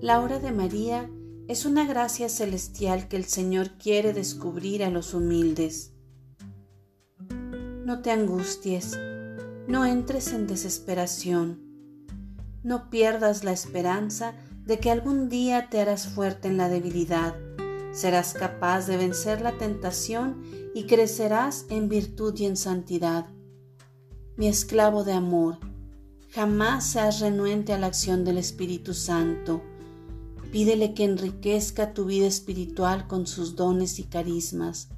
La hora de María es una gracia celestial que el Señor quiere descubrir a los humildes. No te angusties, no entres en desesperación, no pierdas la esperanza de que algún día te harás fuerte en la debilidad, serás capaz de vencer la tentación y crecerás en virtud y en santidad. Mi esclavo de amor, jamás seas renuente a la acción del Espíritu Santo. Pídele que enriquezca tu vida espiritual con sus dones y carismas.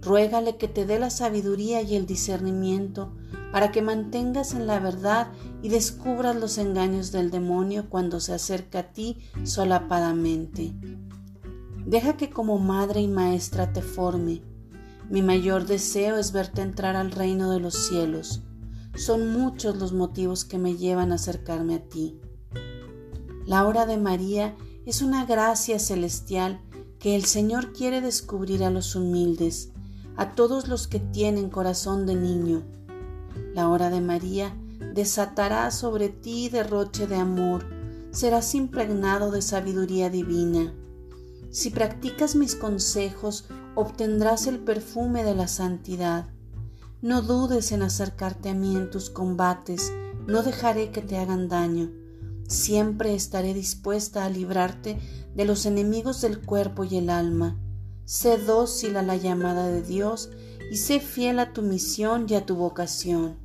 Ruégale que te dé la sabiduría y el discernimiento para que mantengas en la verdad y descubras los engaños del demonio cuando se acerca a ti solapadamente. Deja que como madre y maestra te forme. Mi mayor deseo es verte entrar al reino de los cielos. Son muchos los motivos que me llevan a acercarme a ti. La hora de María es una gracia celestial que el Señor quiere descubrir a los humildes, a todos los que tienen corazón de niño. La hora de María desatará sobre ti derroche de amor, serás impregnado de sabiduría divina. Si practicas mis consejos, obtendrás el perfume de la santidad. No dudes en acercarte a mí en tus combates, no dejaré que te hagan daño. Siempre estaré dispuesta a librarte de los enemigos del cuerpo y el alma. Sé dócil a la llamada de Dios y sé fiel a tu misión y a tu vocación.